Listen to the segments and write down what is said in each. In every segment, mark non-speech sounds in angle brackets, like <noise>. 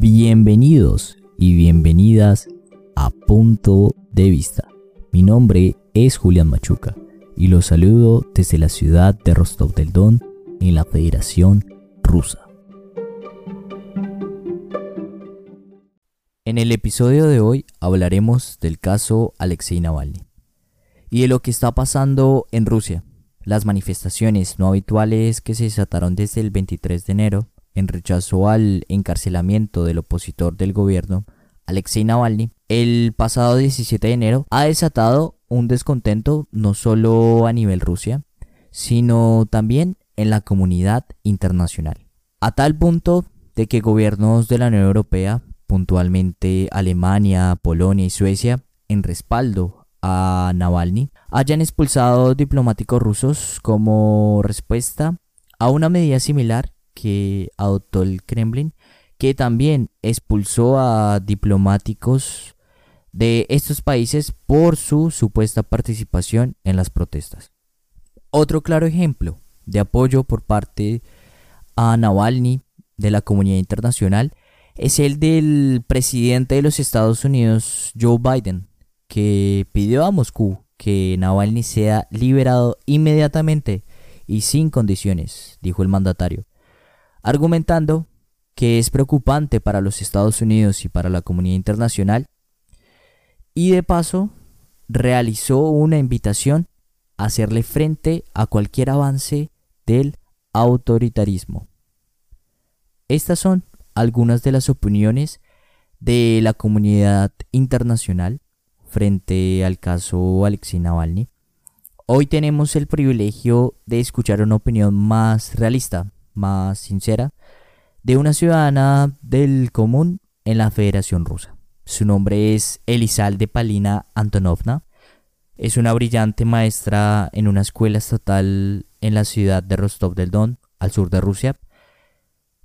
Bienvenidos y bienvenidas a Punto de Vista. Mi nombre es Julián Machuca y los saludo desde la ciudad de Rostov del Don en la Federación Rusa. En el episodio de hoy hablaremos del caso Alexei Navalny y de lo que está pasando en Rusia. Las manifestaciones no habituales que se desataron desde el 23 de enero en rechazo al encarcelamiento del opositor del gobierno, Alexei Navalny, el pasado 17 de enero ha desatado un descontento no solo a nivel Rusia, sino también en la comunidad internacional. A tal punto de que gobiernos de la Unión Europea, puntualmente Alemania, Polonia y Suecia, en respaldo a Navalny, hayan expulsado diplomáticos rusos como respuesta a una medida similar que adoptó el Kremlin, que también expulsó a diplomáticos de estos países por su supuesta participación en las protestas. Otro claro ejemplo de apoyo por parte a Navalny de la comunidad internacional es el del presidente de los Estados Unidos, Joe Biden, que pidió a Moscú que Navalny sea liberado inmediatamente y sin condiciones, dijo el mandatario argumentando que es preocupante para los Estados Unidos y para la comunidad internacional, y de paso realizó una invitación a hacerle frente a cualquier avance del autoritarismo. Estas son algunas de las opiniones de la comunidad internacional frente al caso Alexei Navalny. Hoy tenemos el privilegio de escuchar una opinión más realista, más sincera de una ciudadana del común en la Federación Rusa. Su nombre es Elizalde Palina Antonovna. Es una brillante maestra en una escuela estatal en la ciudad de Rostov del Don, al sur de Rusia.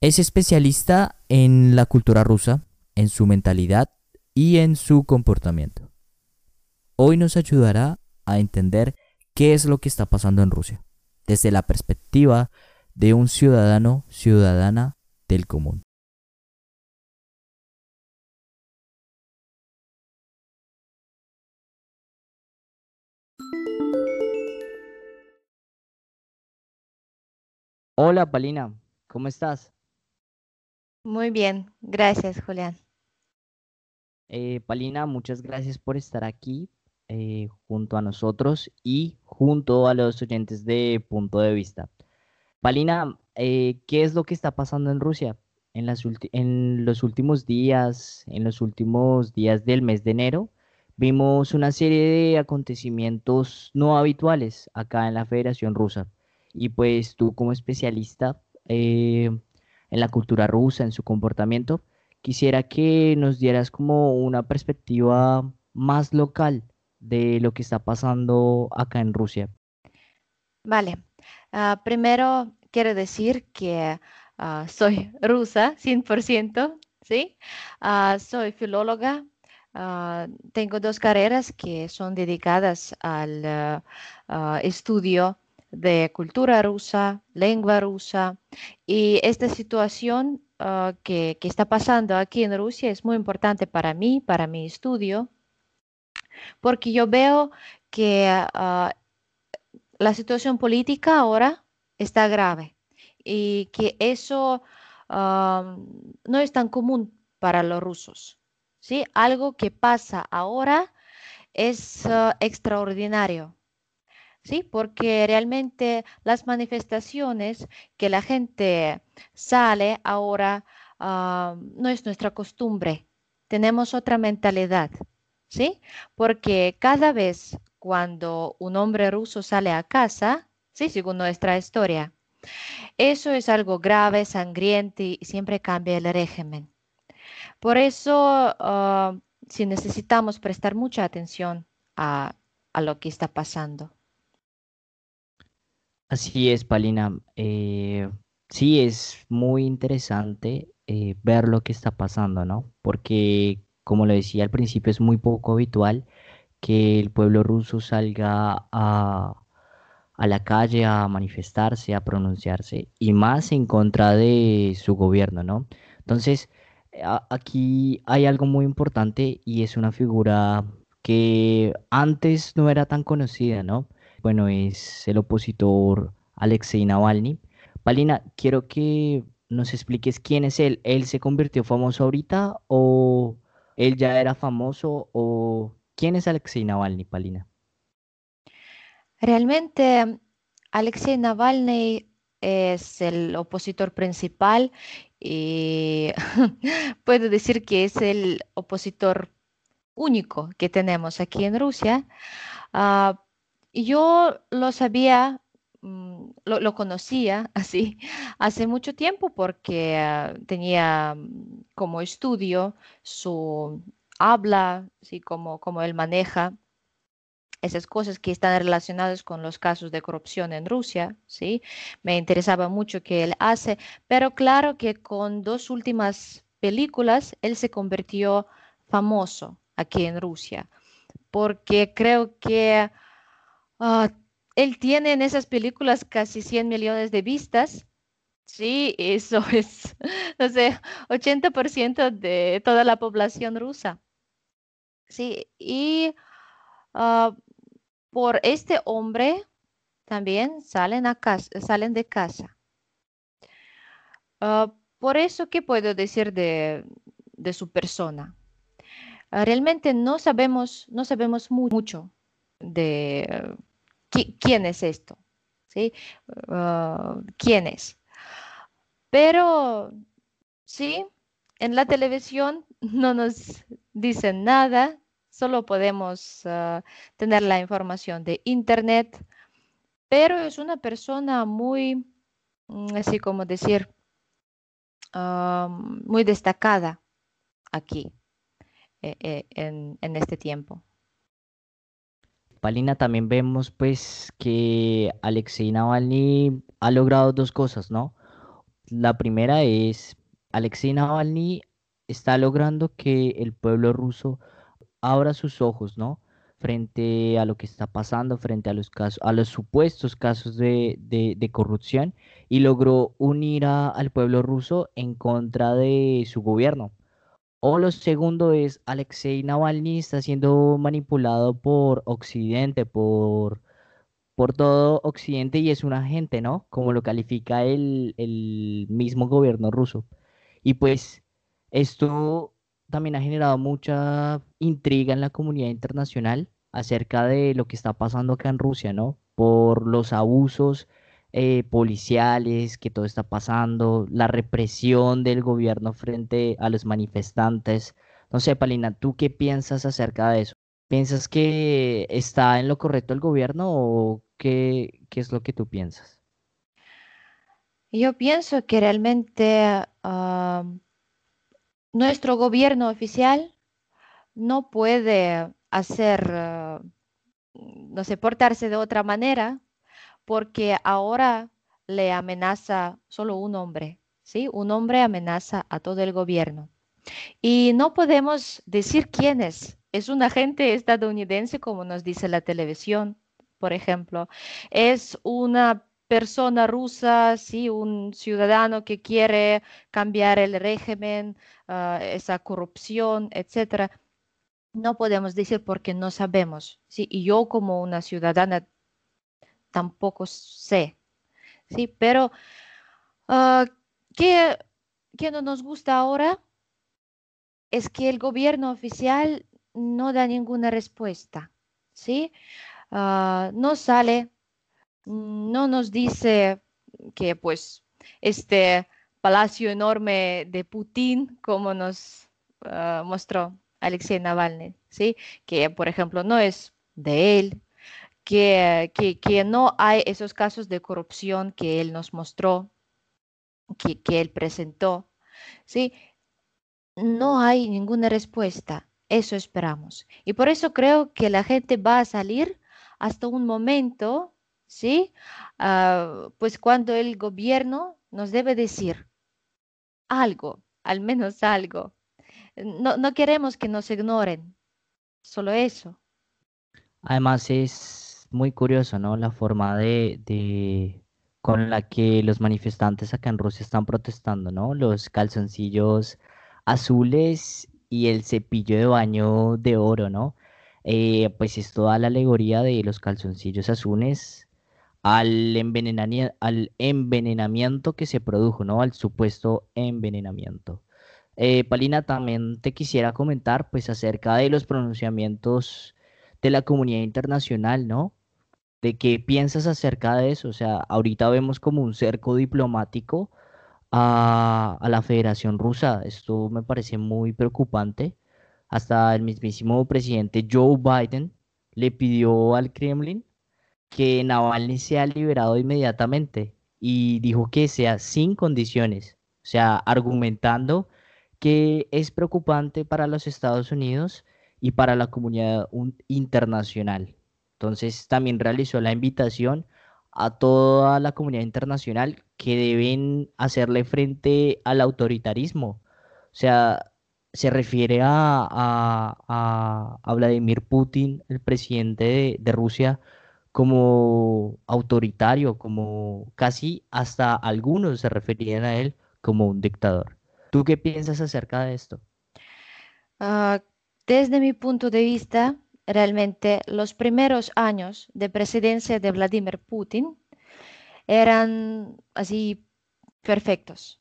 Es especialista en la cultura rusa, en su mentalidad y en su comportamiento. Hoy nos ayudará a entender qué es lo que está pasando en Rusia, desde la perspectiva de un ciudadano, ciudadana del común. Hola Palina, ¿cómo estás? Muy bien, gracias Julián. Eh, Palina, muchas gracias por estar aquí eh, junto a nosotros y junto a los oyentes de Punto de Vista. Palina, eh, ¿qué es lo que está pasando en Rusia? En, los últimos días, en los últimos días del mes de enero, vimos una serie de acontecimientos no habituales acá en la Federación Rusa. Y pues tú como especialista eh, en la cultura rusa, en su comportamiento, quisiera que nos dieras como una perspectiva más local de lo que está pasando acá en Rusia. Vale, Ah, primero, quiero decir que ah, soy rusa, 100%, ¿sí? Ah, soy filóloga. tengo dos carreras que son dedicadas al estudio de cultura rusa, lengua rusa. Y esta situación que, que, está pasando aquí en Rusia es muy importante para mí, para mi estudio, porque yo veo que la situación política ahora está grave y que eso no es tan común para los rusos. ¿sí? Algo que pasa ahora es ah, extraordinario. ¿sí? Porque realmente las manifestaciones que la gente sale ahora no es nuestra costumbre. Tenemos otra mentalidad. ¿sí? Porque cada vez cuando un hombre ruso sale a casa, sí, según nuestra historia, eso es algo grave, sangriente y siempre cambia el régimen. Por eso, ah, si necesitamos prestar mucha atención a, lo que está pasando. Así es, Palina. Eh, sí, es muy interesante eh, ver lo que está pasando, ¿no? Porque, como lo decía al principio, es muy poco habitual que el pueblo ruso salga a, la calle a manifestarse, a pronunciarse, y más en contra de su gobierno, ¿no? Entonces, aquí hay algo muy importante y es una figura que antes no era tan conocida, ¿no? Bueno, es el opositor Alexei Navalny. Palina, quiero que nos expliques quién es él. ¿Él se convirtió famoso ahorita o él ya era famoso o quién es Alexei Navalny, Palina? Realmente Alexei Navalny es el opositor principal y <laughs> puedo decir que es el opositor único que tenemos aquí en Rusia. Uh, yo lo sabía, mm, lo, conocía <laughs> así hace mucho tiempo porque uh, tenía mm, como estudio su habla, así como, como él maneja esas cosas que están relacionadas con los casos de corrupción en Rusia, ¿sí? Me interesaba mucho que él hace, pero claro que con dos últimas películas él se convirtió famoso aquí en Rusia, porque creo que uh, él tiene en esas películas casi 100 millones de vistas. Sí, eso <laughs> es, no sé, 80% de toda la población rusa. Sí, y uh, por este hombre también salen, a casa, salen de casa. Uh, por eso, ¿qué puedo decir de, de su persona? Uh, realmente no sabemos, no sabemos mu mucho de quién es esto, ¿sí? ¿Quién es? Pero sí, en la televisión <laughs> no nos dicen nada solo podemos uh, tener la información de Internet, pero es una persona muy, mm, así como decir, uh, muy destacada aquí eh, eh, en, en este tiempo. Palina, también vemos pues que Alexei Navalny ha logrado dos cosas, ¿no? La primera es, Alexei Navalny está logrando que el pueblo ruso abra sus ojos, ¿no? Frente a lo que está pasando, frente a los casos, a los supuestos casos de, corrupción y logró unir al pueblo ruso en contra de su gobierno. O lo segundo es Alexei Navalny está siendo manipulado por Occidente, por, por todo Occidente y es un agente, ¿no? Como lo califica el, mismo gobierno ruso. Y pues esto también ha generado mucha intriga en la comunidad internacional acerca de lo que está pasando acá en Rusia, ¿no? Por los abusos eh, policiales que todo está pasando, la represión del gobierno frente a los manifestantes. No sé, Palina, ¿tú qué piensas acerca de eso? ¿Piensas que está en lo correcto el gobierno o qué, qué es lo que tú piensas? Yo pienso que realmente ah, nuestro gobierno oficial no puede hacer, no sé, portarse de otra manera porque ahora le amenaza solo un hombre, ¿sí? Un hombre amenaza a todo el gobierno. Y no podemos decir quién es. Es un agente estadounidense, como nos dice la televisión, por ejemplo. Es una persona rusa, sí, un ciudadano que quiere cambiar el régimen, uh, esa corrupción, etcétera. No podemos decir porque no sabemos, sí, y yo como una ciudadana tampoco sé, sí, pero uh, ¿qué, ¿qué no nos gusta ahora? Es que el gobierno oficial no da ninguna respuesta, ¿sí? Uh, no sale no nos dice que pues este palacio enorme de Putin, como nos ah, mostró Alexei Navalny, ¿sí? que por ejemplo no es de él, que, que, no hay esos casos de corrupción que él nos mostró, que, que él presentó. ¿sí? No hay ninguna respuesta. Eso esperamos. Y por eso creo que la gente va a salir hasta un momento ¿sí? Ah, pues cuando el gobierno nos debe decir algo, al menos algo. No, no queremos que nos ignoren, solo eso. Además es muy curioso, ¿no? La forma de, de, con la que los manifestantes acá en Rusia están protestando, ¿no? Los calzoncillos azules y el cepillo de baño de oro, ¿no? Eh, pues es toda la alegoría de los calzoncillos azules al, al envenenamiento que se produjo, ¿no? Al supuesto envenenamiento. Eh, Palina, también te quisiera comentar pues acerca de los pronunciamientos de la comunidad internacional, ¿no? ¿De qué piensas acerca de eso? O sea, ahorita vemos como un cerco diplomático a, a la Federación Rusa. Esto me parece muy preocupante. Hasta el mismísimo presidente Joe Biden le pidió al Kremlin que Navalny sea liberado inmediatamente y dijo que sea sin condiciones, o sea, argumentando que es preocupante para los Estados Unidos y para la comunidad internacional. Entonces también realizó la invitación a toda la comunidad internacional que deben hacerle frente al autoritarismo. O sea, se refiere a, a, Vladimir Putin, el presidente de, Rusia, como autoritario, como casi hasta algunos se referían a él como un dictador. ¿Tú qué piensas acerca de esto? Ah, desde mi punto de vista, realmente los primeros años de presidencia de Vladimir Putin eran así perfectos,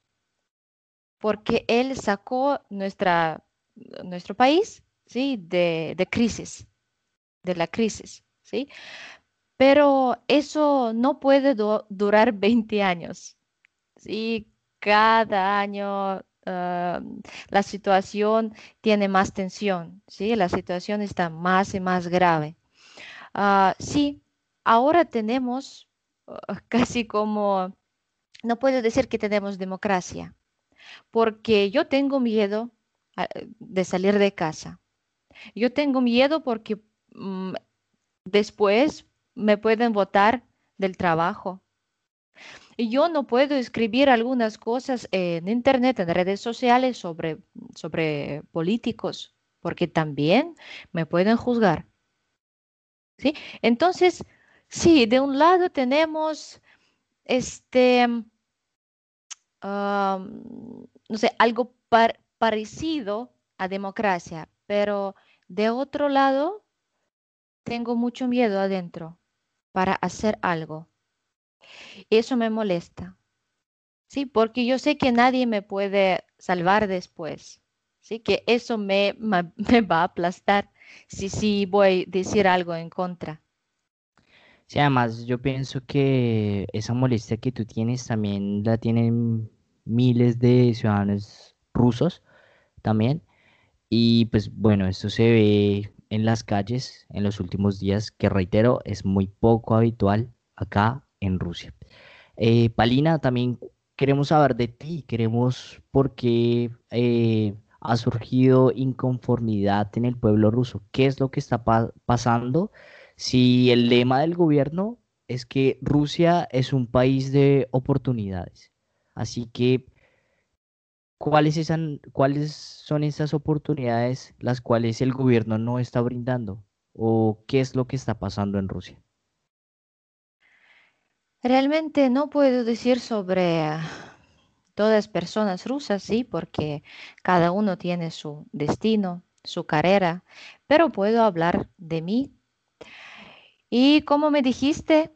porque él sacó nuestro país ¿sí? de, de crisis, de la crisis. ¿sí? Pero eso no puede durar <laughs> 20 años. ¿sí? Cada año ah, la situación tiene más tensión, ¿sí? La situación está más y más grave. Ah, sí, ahora tenemos <laughs> casi como, no puedo decir que tenemos democracia, porque yo tengo miedo de salir de casa. Yo tengo miedo porque mm, después me pueden votar del trabajo. Y yo no puedo escribir algunas cosas en internet, en redes sociales sobre, sobre políticos, porque también me pueden juzgar. ¿Sí? Entonces, sí, de un lado tenemos este, no sé, algo parecido a democracia, pero de otro lado, tengo mucho miedo adentro para hacer algo. Eso me molesta. Sí, porque yo sé que nadie me puede salvar después. Sí, que eso me, <laughs> me va a aplastar si sí voy a decir algo en contra. Sí, además yo pienso que esa molestia que tú tienes también la tienen miles de ciudadanos rusos también. Y pues bueno, esto se ve en las calles en los últimos días, que reitero, es muy poco habitual acá en Rusia. Eh, Palina, también queremos saber de ti, queremos por qué eh, ha surgido inconformidad en el pueblo ruso. ¿Qué es lo que está pasando? Si el lema del gobierno es que Rusia es un país de oportunidades. Así que ¿Cuáles, ¿Cuáles son esas oportunidades las cuales el gobierno no está brindando? ¿O qué es lo que está pasando en Rusia? Realmente no puedo decir sobre todas personas rusas, sí, porque cada uno tiene su destino, su carrera, pero puedo hablar de mí. Y como me dijiste,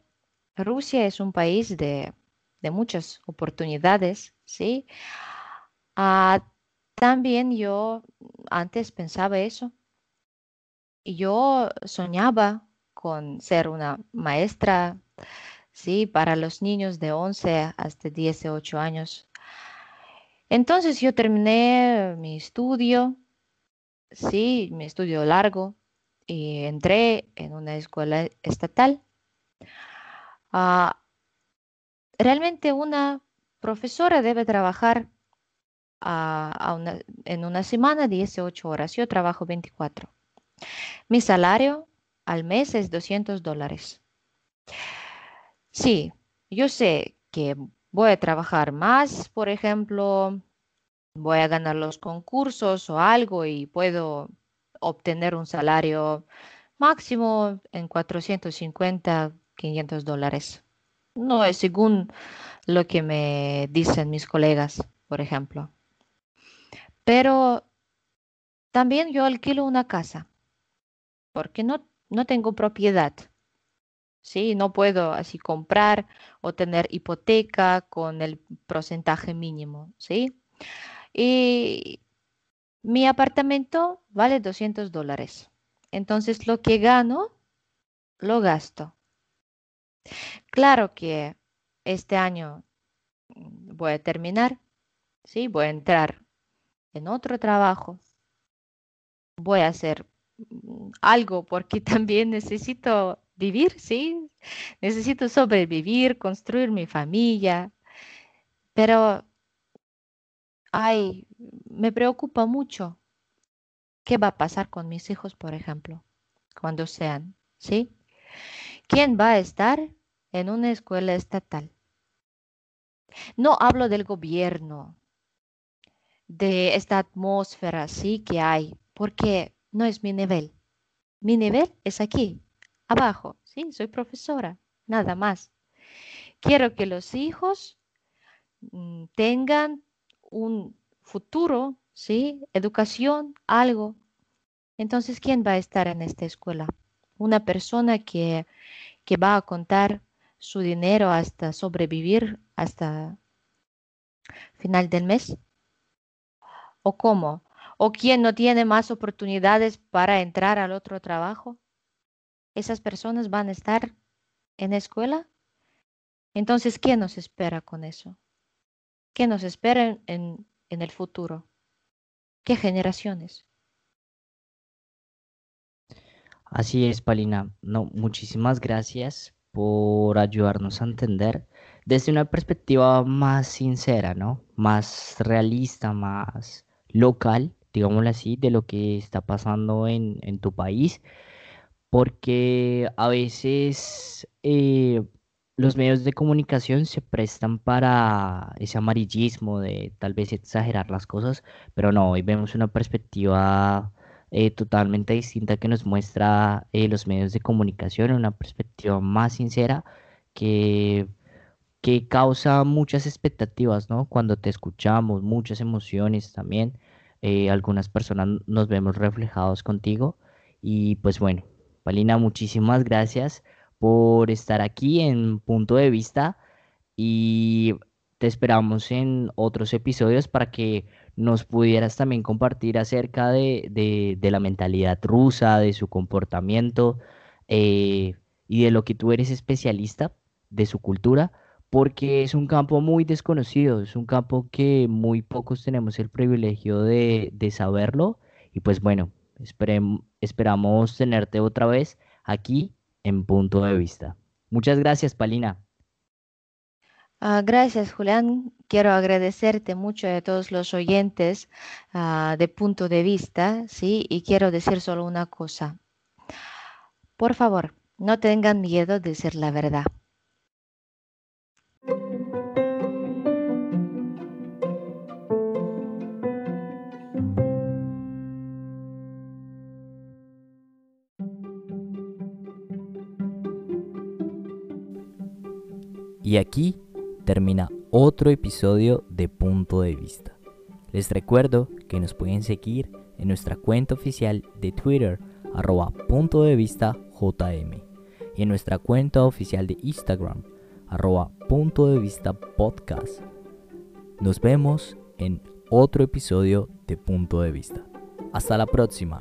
Rusia es un país de, de muchas oportunidades, sí. Ah, también yo antes pensaba eso. Yo soñaba con ser una maestra, sí, para los niños de 11 hasta 18 años. Entonces yo terminé mi estudio, sí, mi estudio largo, y entré en una escuela estatal. Ah, realmente una profesora debe trabajar en una semana 18 horas. Yo trabajo 24. Mi salario al mes es 200 dólares. Sí, yo sé que voy a trabajar más, por ejemplo, voy a ganar los concursos o algo y puedo obtener un salario máximo en 450, 500 dólares. No es según lo que me dicen mis colegas, por ejemplo. Pero también yo alquilo una casa porque no, no tengo propiedad. ¿sí? No puedo así comprar o tener hipoteca con el porcentaje mínimo, ¿sí? Y mi apartamento vale 200 dólares. Entonces lo que gano, lo gasto. Claro que este año mm, voy a terminar, ¿sí? Voy a entrar en otro trabajo. Voy a hacer mm, algo porque <laughs> también necesito vivir, ¿sí? Necesito sobrevivir, construir mi familia, pero, ay, me preocupa mucho qué va a pasar con mis hijos, por ejemplo, cuando sean, ¿sí? ¿Quién va a estar en una escuela estatal? No hablo del gobierno, de esta atmósfera, sí, que hay, porque no es mi nivel. Mi nivel es aquí, abajo, ¿sí? Soy profesora, nada más. Quiero que los hijos mm, tengan un futuro, ¿sí? Educación, algo. Entonces, ¿quién va a estar en esta escuela? Una persona que, que va a contar su dinero hasta sobrevivir, hasta final del mes. ¿O cómo? ¿O quién no tiene más oportunidades para entrar al otro trabajo? esas personas van a estar en la escuela. Entonces, ¿qué nos espera con eso? ¿Qué nos espera en, en el futuro? ¿Qué generaciones? Así es, Palina. No, muchísimas gracias por ayudarnos a entender desde una perspectiva más sincera, ¿no? Más realista, más local, digámoslo así, de lo que está pasando en, tu país porque a veces eh, los medios de comunicación se prestan para ese amarillismo de tal vez exagerar las cosas, pero no, hoy vemos una perspectiva eh, totalmente distinta que nos muestra eh, los medios de comunicación, una perspectiva más sincera que, que causa muchas expectativas, ¿no? Cuando te escuchamos, muchas emociones también, algunas personas nos vemos reflejados contigo y pues bueno. Palina, muchísimas gracias por estar aquí en Punto de Vista y te esperamos en otros episodios para que nos pudieras también compartir acerca de, la mentalidad rusa, de su comportamiento eh, y de lo que tú eres especialista, de su cultura, porque es un campo muy desconocido, es un campo que muy pocos tenemos el privilegio de, de saberlo y pues bueno, esperamos tenerte otra vez aquí en Punto de Vista. Muchas gracias, Palina. Ah, gracias, Julián. Quiero agradecerte mucho a todos los oyentes ah, de Punto de Vista, ¿sí? Y quiero decir solo una cosa. Por favor, no tengan miedo de decir la verdad. Y aquí termina otro episodio de Punto de Vista. Les recuerdo que nos pueden seguir en nuestra cuenta oficial de Twitter, arroba punto de vista JM, y en nuestra cuenta oficial de Instagram, arroba punto de vista podcast. Nos vemos en otro episodio de Punto de Vista. Hasta la próxima.